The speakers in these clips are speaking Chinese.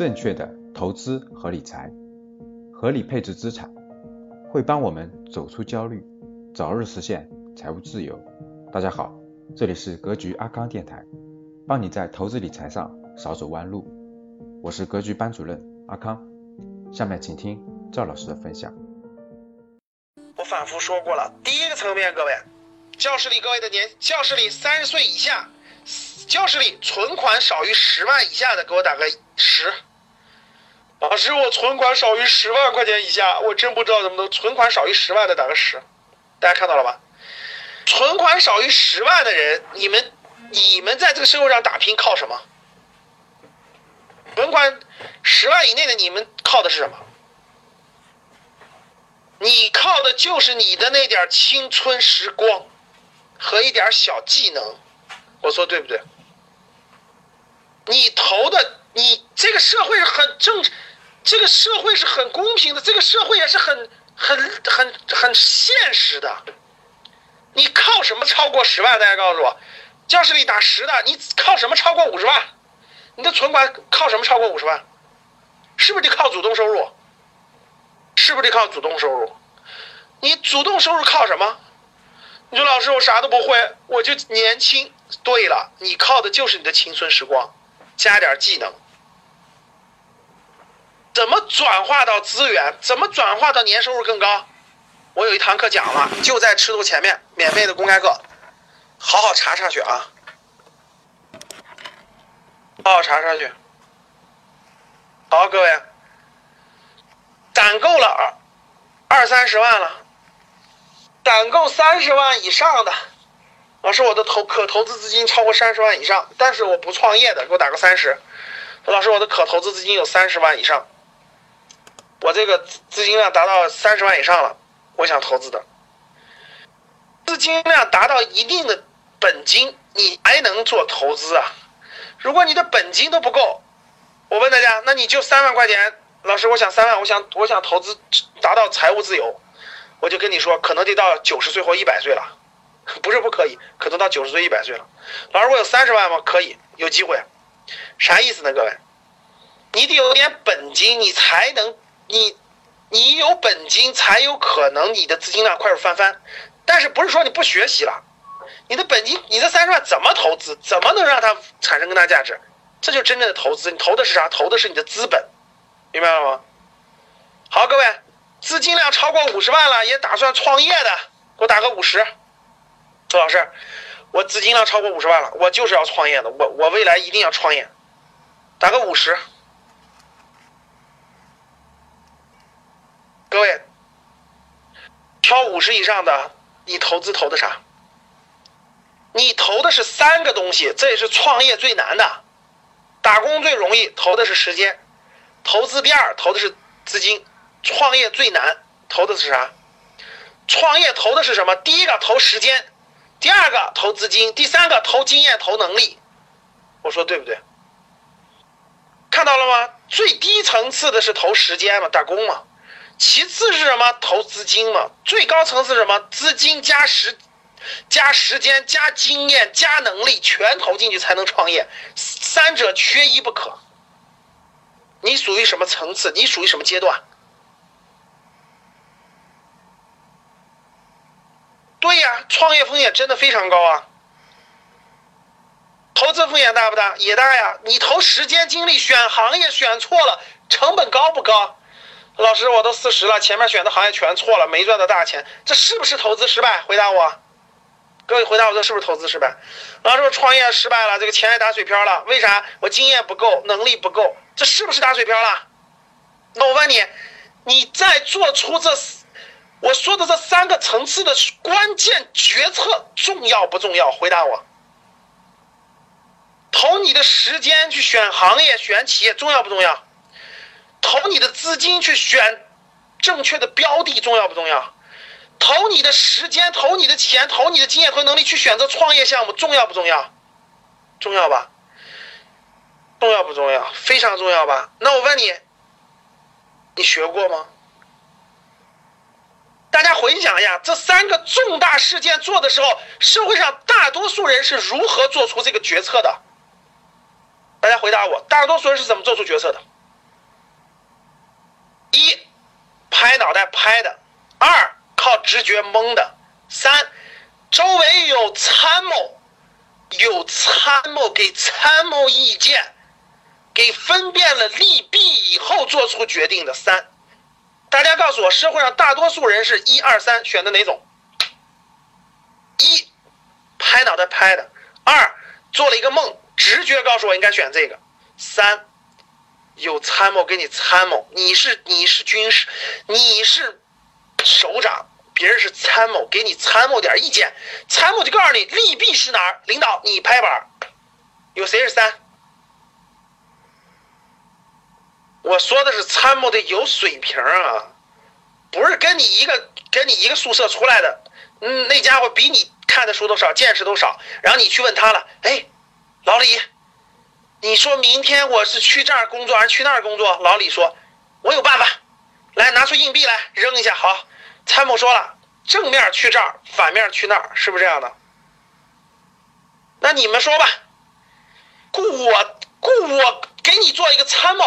正确的投资和理财，合理配置资产，会帮我们走出焦虑，早日实现财务自由。大家好，这里是格局阿康电台，帮你在投资理财上少走弯路。我是格局班主任阿康，下面请听赵老师的分享。我反复说过了，第一个层面，各位，教室里各位的年，教室里三十岁以下。教室里存款少于十万以下的，给我打个十。老师，我存款少于十万块钱以下，我真不知道怎么能存款少于十万的打个十。大家看到了吧？存款少于十万的人，你们你们在这个社会上打拼靠什么？存款十万以内的你们靠的是什么？你靠的就是你的那点青春时光和一点小技能。我说对不对？你投的，你这个社会是很正，这个社会是很公平的，这个社会也是很很很很现实的。你靠什么超过十万？大家告诉我，教室里打十的，你靠什么超过五十万？你的存款靠什么超过五十万？是不是得靠主动收入？是不是得靠主动收入？你主动收入靠什么？你说老师，我啥都不会，我就年轻。对了，你靠的就是你的青春时光，加点技能，怎么转化到资源？怎么转化到年收入更高？我有一堂课讲了，就在吃图前面，免费的公开课，好好查查去啊，好好查查去。好，各位，攒够了二二三十万了，攒够三十万以上的。老师，我的投可投资资金超过三十万以上，但是我不创业的，给我打个三十。老师，我的可投资资金有三十万以上，我这个资资金量达到三十万以上了，我想投资的。资金量达到一定的本金，你还能做投资啊？如果你的本金都不够，我问大家，那你就三万块钱。老师，我想三万，我想我想投资达到财务自由，我就跟你说，可能得到九十岁或一百岁了。不是不可以，可能到九十岁、一百岁了。老师，我有三十万吗？可以，有机会。啥意思呢？各位，你得有点本金，你才能你你有本金才有可能你的资金量快速翻番。但是不是说你不学习了？你的本金，你这三十万怎么投资？怎么能让它产生更大价值？这就真正的投资。你投的是啥？投的是你的资本，明白了吗？好，各位，资金量超过五十万了，也打算创业的，给我打个五十。周老师，我资金量超过五十万了，我就是要创业的，我我未来一定要创业，打个五十。各位，挑五十以上的，你投资投的啥？你投的是三个东西，这也是创业最难的，打工最容易，投的是时间，投资第二投的是资金，创业最难，投的是啥？创业投的是什么？第一个投时间。第二个投资金，第三个投经验、投能力，我说对不对？看到了吗？最低层次的是投时间嘛，打工嘛；其次是什么？投资金嘛。最高层次是什么？资金加时、加时间、加经验、加能力，全投进去才能创业。三者缺一不可。你属于什么层次？你属于什么阶段？对呀，创业风险真的非常高啊！投资风险大不大？也大呀！你投时间精力选行业选错了，成本高不高？老师，我都四十了，前面选的行业全错了，没赚到大钱，这是不是投资失败？回答我，各位回答我，这是不是投资失败？老师，我创业失败了，这个钱也打水漂了，为啥？我经验不够，能力不够，这是不是打水漂了？那我问你，你在做出这？我说的这三个层次的关键决策重要不重要？回答我。投你的时间去选行业、选企业重要不重要？投你的资金去选正确的标的重要不重要？投你的时间、投你的钱、投你的经验和能力去选择创业项目重要不重要？重要吧？重要不重要？非常重要吧？那我问你，你学过吗？大家回想一下，这三个重大事件做的时候，社会上大多数人是如何做出这个决策的？大家回答我，大多数人是怎么做出决策的？拍脑袋拍的；二靠直觉蒙的；三周围有参谋，有参谋给参谋意见，给分辨了利弊以后做出决定的。三，大家告诉我，社会上大多数人是一二三选的哪种？一拍脑袋拍的；二做了一个梦，直觉告诉我应该选这个；三。有参谋给你参谋，你是你是军师，你是首长，别人是参谋，给你参谋点意见，参谋就告诉你利弊是哪儿。领导你拍板，有谁是三？我说的是参谋的有水平啊，不是跟你一个跟你一个宿舍出来的，嗯，那家伙比你看的书都少，见识都少，然后你去问他了，哎，老李。你说明天我是去这儿工作还是去那儿工作？老李说：“我有办法，来拿出硬币来扔一下。”好，参谋说了，正面去这儿，反面去那儿，是不是这样的？那你们说吧，雇我雇我给你做一个参谋。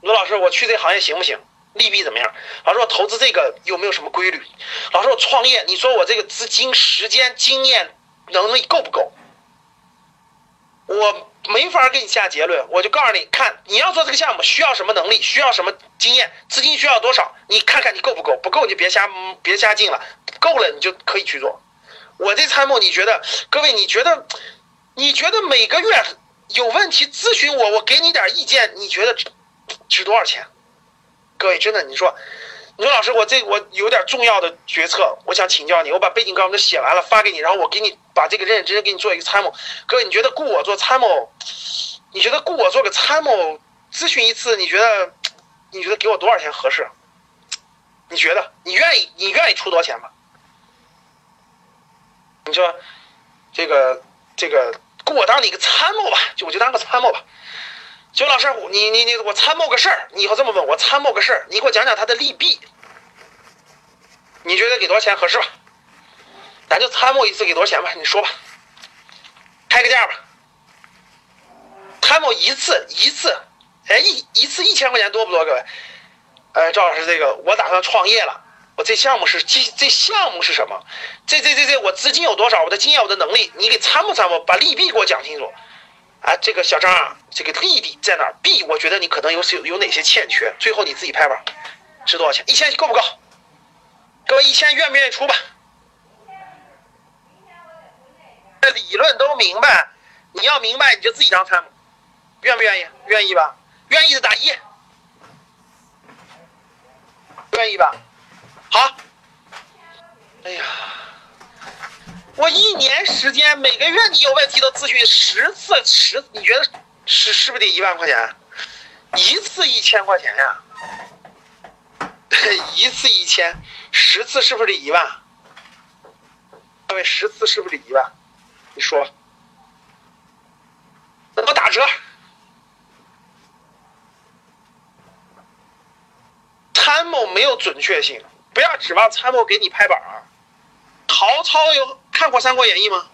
罗老师，我去这行业行不行？利弊怎么样？老师，我投资这个有没有什么规律？老师，我创业，你说我这个资金、时间、经验、能力够不够？我。没法给你下结论，我就告诉你，看你要做这个项目需要什么能力，需要什么经验，资金需要多少，你看看你够不够，不够你就别瞎别瞎进了，够了你就可以去做。我这参谋，你觉得各位你觉得你觉得每个月有问题咨询我，我给你点意见，你觉得值多少钱？各位真的，你说。你说老师，我这我有点重要的决策，我想请教你。我把背景稿都写完了，发给你，然后我给你把这个认认真真给你做一个参谋。各位，你觉得雇我做参谋？你觉得雇我做个参谋咨询一次？你觉得你觉得给我多少钱合适？你觉得你愿意你愿意出多少钱吗？你说这个这个雇我当你个参谋吧，就我就当个参谋吧。就老师，你你你，我参谋个事儿，你以后这么问我参谋个事儿，你给我讲讲它的利弊。你觉得给多少钱合适吧？咱就参谋一次给多少钱吧？你说吧，开个价吧。参谋一次一次，哎一一次一千块钱多不多？各位，哎赵老师，这个我打算创业了，我这项目是这这项目是什么？这这这这我资金有多少？我的经验我的能力，你给参谋参谋，把利弊给我讲清楚。啊，这个小张，这个利弊在哪儿？弊，我觉得你可能有有有哪些欠缺？最后你自己拍板，值多少钱？一千够不够？各位，一千愿不愿意出吧？这理论都明白，你要明白你就自己当参谋，愿不愿意？愿意吧？愿意的打一，愿意吧？好。哎呀。我一年时间，每个月你有问题都咨询十次，十你觉得是是不是得一万块钱？一次一千块钱呀？一次一千，十次是不是得一万？各位，十次是不是得一万？你说，那我打折。参谋没有准确性，不要指望参谋给你拍板儿。曹操有。看过《三国演义》吗？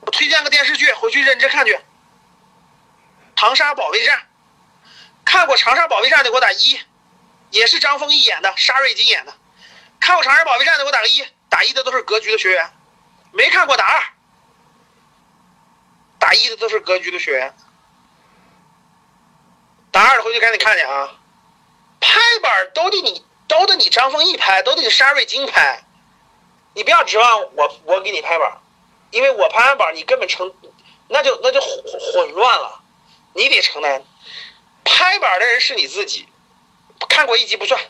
我推荐个电视剧，回去认真看去。长沙保卫战，看过长沙保卫战的给我打一，也是张丰毅演的，沙瑞金演的。看过长沙保卫战的给我打个一，打一的都是格局的学员。没看过打二，打一的都是格局的学员。打二的回去赶紧看去啊！拍板都得你，都得你张丰毅拍，都得你沙瑞金拍。你不要指望我，我给你拍板，因为我拍完板，你根本成，那就那就混混乱了，你得承担。拍板的人是你自己，看过一集不算，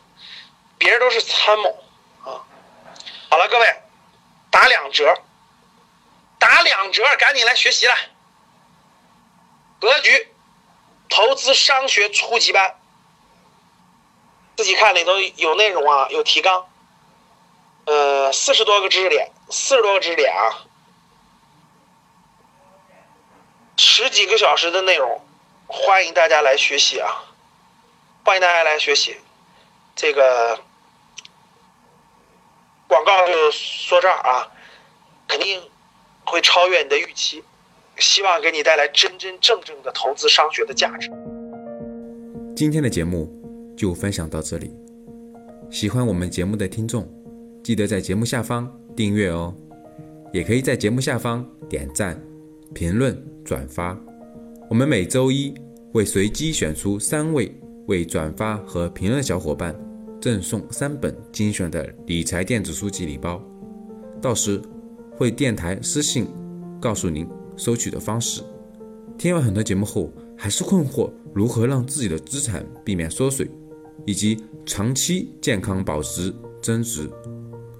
别人都是参谋啊。好了，各位，打两折，打两折，赶紧来学习了。格局投资商学初级班，自己看里头有内容啊，有提纲。呃，四十多个知识点，四十多个知识点啊，十几个小时的内容，欢迎大家来学习啊！欢迎大家来学习，这个广告就说这儿啊，肯定会超越你的预期，希望给你带来真真正正的投资商学的价值。今天的节目就分享到这里。喜欢我们节目的听众，记得在节目下方订阅哦，也可以在节目下方点赞、评论、转发。我们每周一会随机选出三位为转发和评论的小伙伴，赠送三本精选的理财电子书籍礼包。到时会电台私信告诉您收取的方式。听完很多节目后，还是困惑如何让自己的资产避免缩水，以及长期健康保值增值，